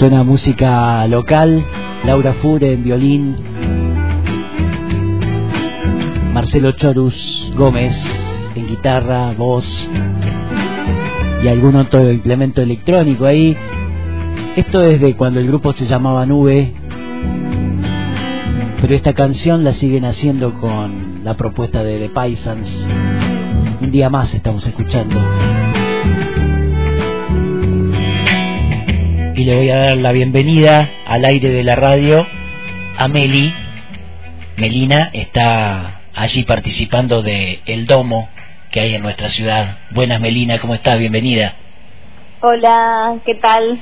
Suena música local, Laura Fure en violín, Marcelo Chorus Gómez en guitarra, voz y algún otro implemento electrónico ahí. Esto es de cuando el grupo se llamaba Nube, pero esta canción la siguen haciendo con la propuesta de The Paisans. Un día más estamos escuchando. Le voy a dar la bienvenida al aire de la radio a Meli. Melina está allí participando de El Domo que hay en nuestra ciudad. Buenas Melina, ¿cómo estás? Bienvenida. Hola, ¿qué tal?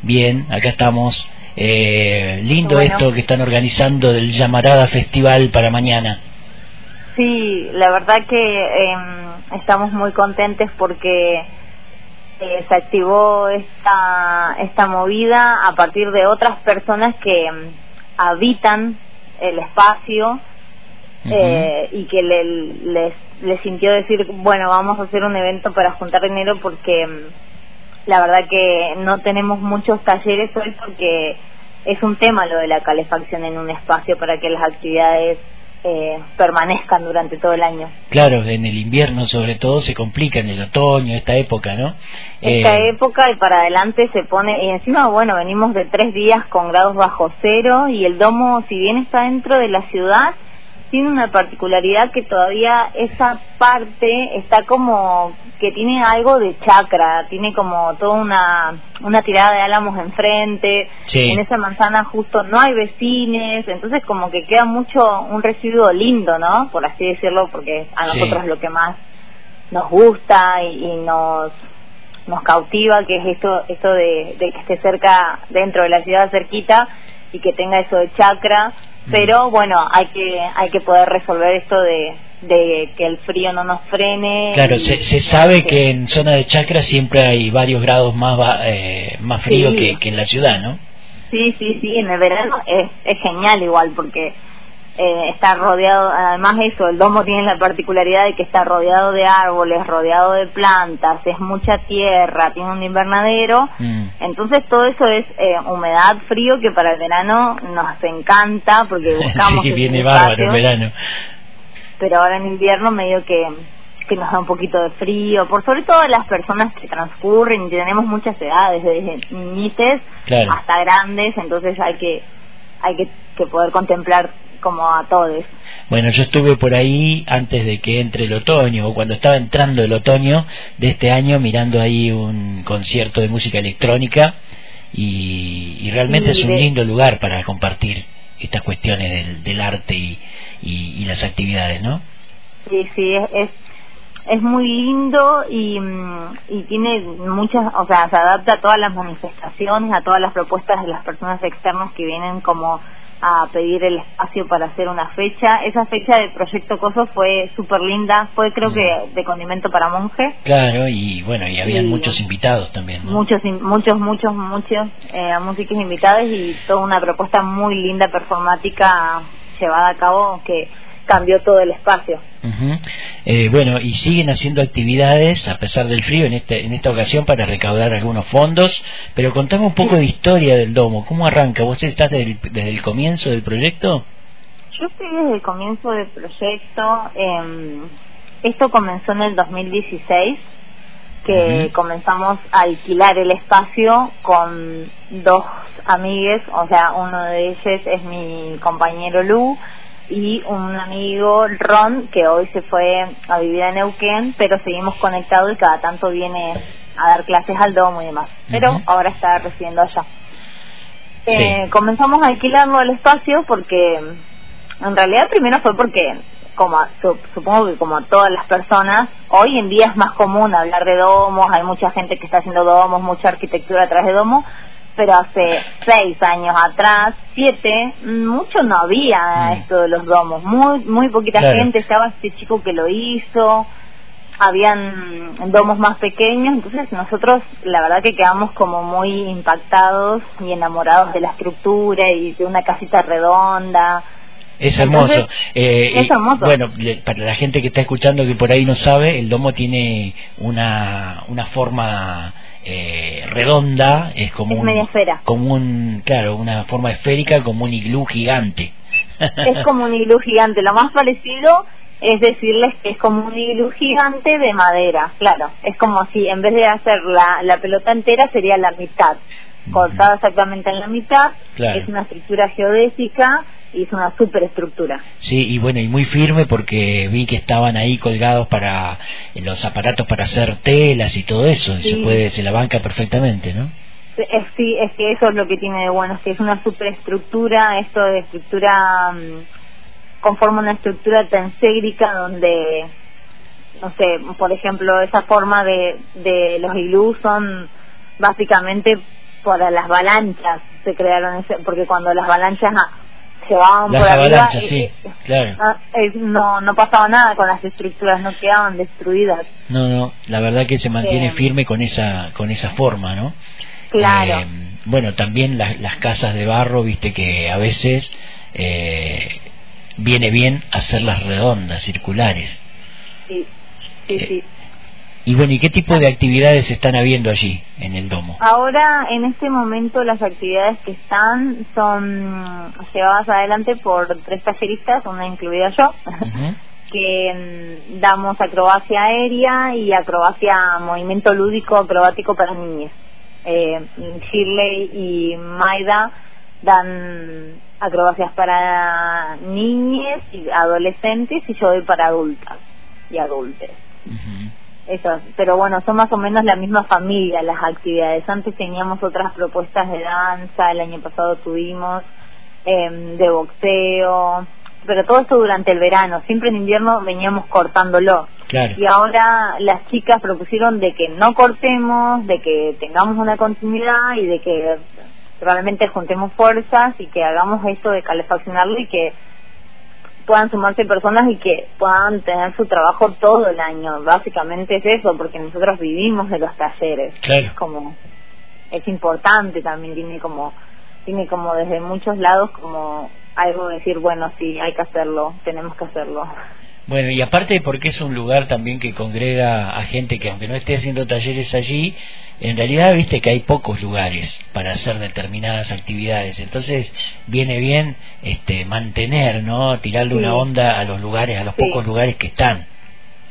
Bien, acá estamos. Eh, lindo esto que están organizando del Llamarada Festival para mañana. Sí, la verdad que em, estamos muy contentes porque eh, se activó esta, esta movida a partir de otras personas que em, habitan el espacio eh, y que le, les, les sintió decir, bueno, vamos a hacer un evento para juntar dinero porque em, la verdad que no tenemos muchos talleres hoy porque es un tema lo de la calefacción en un espacio para que las actividades eh, permanezcan durante todo el año. Claro, en el invierno sobre todo se complica, en el otoño, esta época, ¿no? Esta eh, época y para adelante se pone, y encima, bueno, venimos de tres días con grados bajo cero y el domo, si bien está dentro de la ciudad, tiene una particularidad que todavía esa parte está como que tiene algo de chakra, tiene como toda una, una tirada de álamos enfrente, en esa manzana justo no hay vecines, entonces como que queda mucho un residuo lindo, ¿no? Por así decirlo, porque a nosotros lo que más nos gusta y, nos nos cautiva, que es esto esto de, de que esté cerca, dentro de la ciudad cerquita, y que tenga eso de chakra, pero bueno, hay que hay que poder resolver esto de, de que el frío no nos frene. Claro, se, se sabe que en zona de chakra siempre hay varios grados más eh, más frío que, que en la ciudad, ¿no? Sí, sí, sí, en el verano es, es genial igual porque eh, está rodeado, además eso, el domo tiene la particularidad de que está rodeado de árboles, rodeado de plantas, es mucha tierra, tiene un invernadero, mm. entonces todo eso es eh, humedad, frío, que para el verano nos encanta porque buscamos... sí, viene bárbaro el verano. Pero ahora en invierno medio que que nos da un poquito de frío, por sobre todo las personas que transcurren y tenemos muchas edades, desde niñites hasta grandes, entonces hay que hay que, que poder contemplar como a todos. Bueno, yo estuve por ahí antes de que entre el otoño, o cuando estaba entrando el otoño de este año, mirando ahí un concierto de música electrónica, y, realmente es un lindo lugar para compartir estas cuestiones del, del arte y, y, las actividades, ¿no? Sí, sí, es, es, muy lindo y, y tiene muchas, o sea, se adapta a todas las manifestaciones, a todas las propuestas de las personas externas que vienen como a pedir el espacio para hacer una fecha. Esa fecha del Proyecto Coso fue súper linda, fue creo que mm. de condimento para monje. Claro, y bueno, y habían muchos invitados también. Muchos, muchos, muchos, muchos eh, músicos invitados y toda una propuesta muy linda performática llevada a cabo que cambió todo el espacio. eh, bueno, y siguen haciendo actividades a pesar del frío en, este, en esta ocasión para recaudar algunos fondos, pero contame un poco de historia del domo, ¿cómo arranca? ¿Vos estás desde el, desde el comienzo del proyecto? Yo estoy desde el comienzo del proyecto, eh, esto comenzó en el 2016, que comenzamos a alquilar el espacio con dos amigues, o sea, uno de ellos es mi compañero Lu, y un amigo, Ron, que hoy se fue a vivir en Neuquén, pero seguimos conectados y cada tanto viene a dar clases al domo y demás. Pero ahora está residiendo allá. Eh, comenzamos a alquilarlo el espacio porque, en realidad, primero fue porque, como supongo que como todas las personas, hoy en día es más común hablar de domos, hay mucha gente que está haciendo domos, mucha arquitectura a través de domos, pero hace seis años atrás, siete, mucho no había mm. esto de los domos, muy muy poquita gente, estaba este chico que lo hizo, habían domos más pequeños, entonces nosotros la verdad que quedamos como muy impactados y enamorados de la estructura y de una casita redonda, Es hermoso. Eh, es hermoso. Bueno, para la gente que está escuchando que por ahí no sabe, el domo tiene una, una forma eh, redonda, es como un, como un, claro, una forma esférica, como un iglú gigante. es como un iglú gigante. Lo más parecido es decirles que es como un iglú gigante de madera, claro. Es como si en vez de hacer la, la pelota entera sería la mitad, cortada exactamente en la mitad. Es una estructura geodésica y es una superestructura. Sí, y bueno, y muy firme porque vi que estaban ahí colgados para los aparatos para hacer telas y todo eso, y se puede, se la banca perfectamente, ¿no? Sí, es que eso es lo que tiene de bueno, es que es una superestructura, esto de estructura mm, conforma una estructura tensérica donde, no sé, por ejemplo, esa forma de, de los iglús son básicamente para las avalanchas se crearon, ese, porque cuando las avalanchas se van por arriba, sí, claro. Ah, no, no pasaba nada con las estructuras, no quedaban destruidas. No, no, la verdad que se mantiene firme con esa, con esa forma, ¿no? Claro. Eh, bueno, también las casas de barro, viste que a veces eh, viene bien hacerlas redondas, circulares. Sí, sí, eh, sí. Y bueno, ¿y qué tipo de actividades están habiendo allí en el domo? Ahora, en este momento, las actividades que están son llevadas adelante por tres talleristas, una incluida yo, que mm, damos acrobacia aérea y acrobacia, movimiento lúdico acrobático para niños. Eh, Shirley y Maida dan acrobacias para niñas y adolescentes y yo doy para adultas y adultos. Eso, pero bueno, son más o menos la misma familia las actividades. Antes teníamos otras propuestas de danza, el año pasado tuvimos eh, de boxeo, pero todo esto durante el verano. Siempre en invierno veníamos cortándolo. Y ahora las chicas propusieron de que no cortemos, de que tengamos una continuidad y de que realmente juntemos fuerzas y que hagamos esto de calefaccionarlo y que puedan sumarse personas y que puedan tener su trabajo todo el año. Básicamente es eso, porque nosotros vivimos de los talleres. Es como es importante también tiene como tiene como desde muchos lados como algo de decir, bueno, sí, hay que hacerlo, tenemos que hacerlo. Bueno, y aparte porque es un lugar también que congrega a gente que aunque no esté haciendo talleres allí, en realidad viste que hay pocos lugares para hacer determinadas actividades. Entonces viene bien este mantener, ¿no? Tirarle una onda a los lugares, a los pocos lugares que están.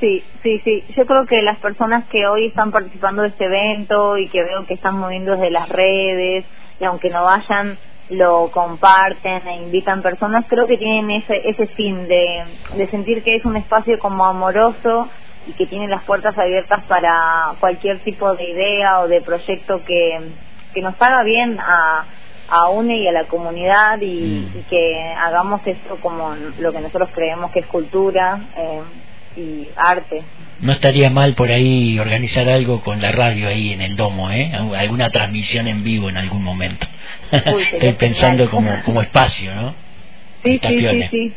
Sí, sí, sí. Yo creo que las personas que hoy están participando de este evento y que veo que están moviendo desde las redes, y aunque no vayan, lo comparten e invitan personas, creo que tienen ese, ese fin de, de sentir que es un espacio como amoroso y que tiene las puertas abiertas para cualquier tipo de idea o de proyecto que, que nos haga bien a, a UNE y a la comunidad y, mm. que hagamos esto como lo que nosotros creemos que es cultura eh, y arte. No estaría mal por ahí organizar algo con la radio ahí en el domo, ¿eh? Alguna transmisión en vivo en algún momento. Estoy pensando como, como espacio, ¿no? Sí, sí, sí,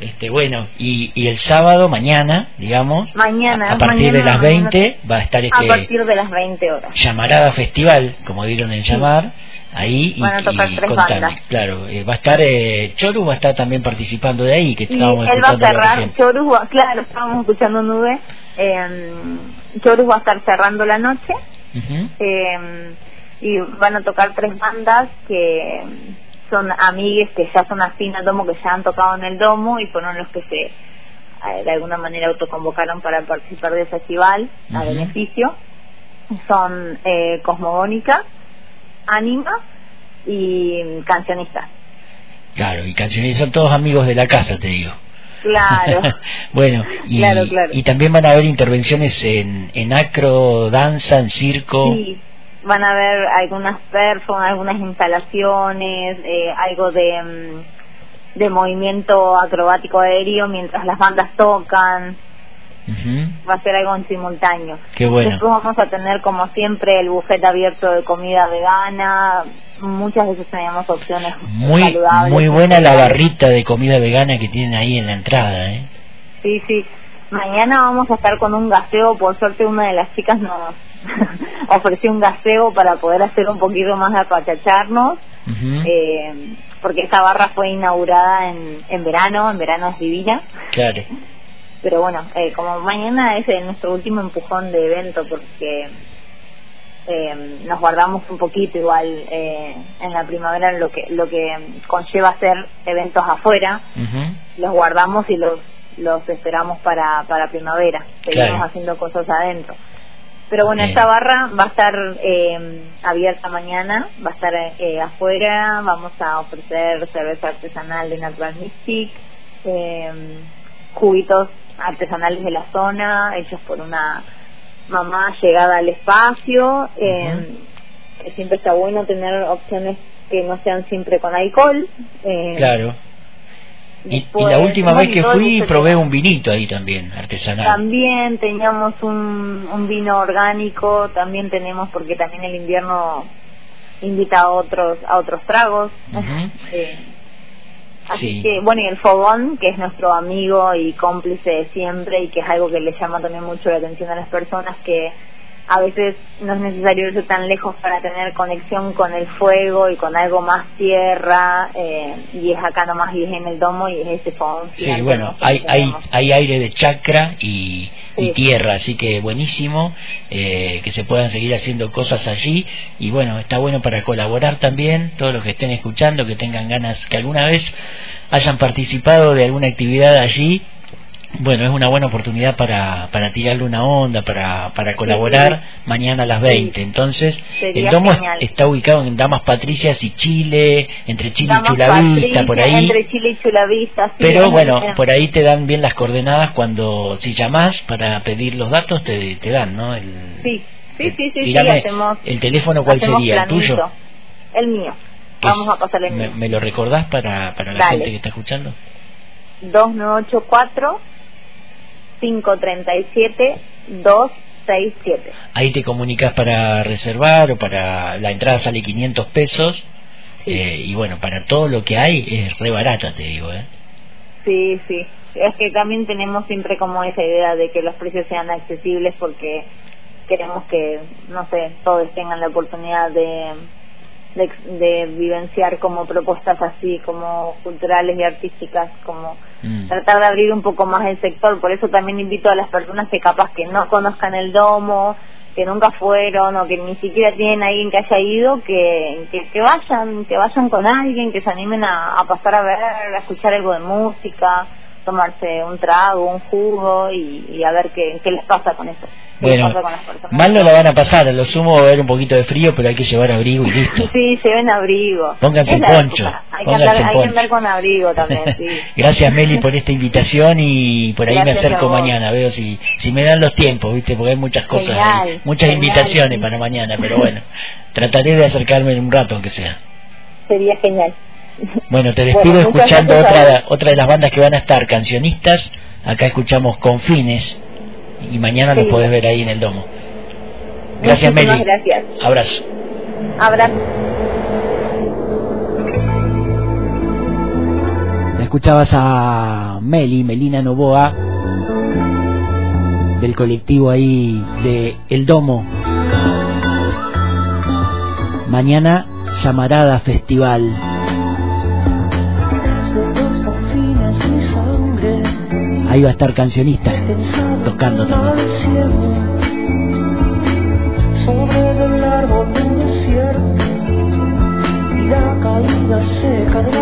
Este, bueno, y, y el sábado, mañana, digamos, mañana, a, partir de las 20 va a estar este... A partir de las 20 horas. Llamarada Festival, como dieron en llamar, ahí Van y, a y Claro, eh, va a estar, eh, Choru va a estar también participando de ahí, que estábamos él va a cerrar, Choru, claro, estábamos escuchando Nube, eh, Choru va a estar cerrando la noche, eh, y van a tocar tres bandas que son amigues que ya son afín al domo, que ya han tocado en el domo y fueron los que se de alguna manera autoconvocaron para participar del festival a beneficio. Son eh, Cosmogónica, Anima y Cancionistas. Claro, y cancionistas son todos amigos de la casa, te digo. Claro. bueno, y, y también van a haber intervenciones en, en acro, danza, en circo. Sí, van a haber algunas personas, algunas instalaciones, eh, algo de, mm, de movimiento acrobático aéreo mientras las bandas tocan. Va a ser algo en simultáneo. Qué bueno. Después vamos a tener, como siempre, el buffet abierto de comida vegana. Muchas veces tenemos opciones muy, saludables. Muy buena la barrita de comida vegana que tienen ahí en la entrada, ¿eh? Sí, sí. Mañana vamos a estar con un gaseo. Por suerte, una de las chicas nos ofreció un gaseo para poder hacer un poquito más de apachacharnos. eh, porque esta barra fue inaugurada en, en verano, en verano es divina. Claro. Pero bueno, eh, como mañana es nuestro último empujón de evento porque eh, nos guardamos un poquito igual eh, en la primavera lo que lo que conlleva hacer eventos afuera los guardamos y los los esperamos para para primavera seguimos haciendo cosas adentro pero bueno esta barra va a estar eh, abierta mañana va a estar eh, afuera vamos a ofrecer cerveza artesanal de Natural Mystic eh, juguitos artesanales de la zona hechos por una mamá llegada al espacio, eh, siempre está bueno tener opciones que no sean siempre con alcohol. Eh, claro. Y, la última vez que fui probé un vinito ahí también, artesanal. También teníamos un, un vino orgánico, también tenemos, porque también el invierno invita a otros a otros tragos. eh, Así que, bueno, y el fogón, que es nuestro amigo y cómplice de siempre y que es algo que le llama también mucho la atención a las personas que a veces no es necesario irse tan lejos para tener conexión con el fuego y con algo más tierra eh, y es acá nomás y es en el domo y es ese fogón. Sí, bueno, hay, hay, hay aire de chakra y, tierra, así que buenísimo eh, que se puedan seguir haciendo cosas allí y bueno, está bueno para colaborar también, todos los que estén escuchando, que tengan ganas, que alguna vez hayan participado de alguna actividad allí bueno, es una buena oportunidad para, para tirarle una onda, para, para colaborar mañana a las 20. Entonces, el domo está ubicado en Damas Patricias y Chile, entre Chile y Chulavista, por ahí. Entre Chile y Chulavista, Pero bueno, por ahí te dan bien las coordenadas cuando, si llamas para pedir los datos, te, te dan, ¿no? El, sí, sí, sí, sí, ¿El teléfono cuál sería? ¿El tuyo? El mío. Vamos a pasarle el mío. ¿Me, lo recordás para, para la gente que está escuchando? 2984 537 267. Ahí te comunicas para reservar o para la entrada sale 500 pesos. Eh, y bueno, para todo lo que hay es re barata, te digo. ¿eh? Sí, sí. Es que también tenemos siempre como esa idea de que los precios sean accesibles porque queremos que, no sé, todos tengan la oportunidad de, de, de vivenciar como propuestas así, como culturales y artísticas, como Mm. tratar de abrir un poco más el sector. Por eso también invito a las personas que capaz que no conozcan el domo, que nunca fueron o que ni siquiera tienen a alguien que haya ido, que, que, vayan, que vayan con alguien, que se animen a, a pasar a ver, a escuchar algo de música, tomarse un trago, un jugo y, a ver qué, qué les pasa con eso. Bueno, mal no la van a pasar, a lo sumo va a haber un poquito de frío, pero hay que llevar abrigo y listo. Sí, lleven abrigo. Pónganse poncho. Hay, que andar, hay que andar con abrigo también, sí. Gracias Meli por esta invitación y por ahí me acerco mañana, veo si si me dan los tiempos, ¿viste? Porque hay muchas cosas, muchas invitaciones para mañana, pero bueno, trataré de acercarme en un rato aunque sea. Sería genial. Bueno, te despido escuchando otra, otra de las bandas que van a estar, cancionistas. Acá escuchamos Confines y mañana los podés ver ahí en el domo. Gracias, Meli. Gracias. Abrazo. Abrazo. escuchabas a Meli, Melina Novoa, del colectivo ahí de El Domo. Mañana, Llamarada Festival. Ahí va a estar cancionista tocando también. Sobre el árbol un desierto y la caída seca de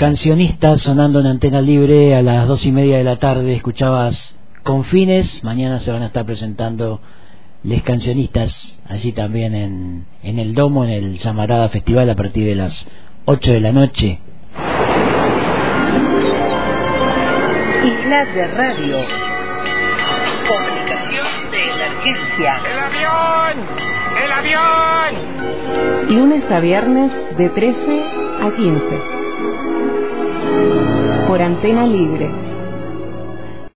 Cancionistas sonando en antena libre a las dos y media de la tarde. Escuchabas Confines. Mañana se van a estar presentando les cancionistas allí también en, en el Domo, en el Samarada Festival a partir de las 8 de la noche. Isla de Radio. Comunicación de emergencia. ¡El avión! ¡El avión! Lunes a viernes de 13 a 15 por antena libre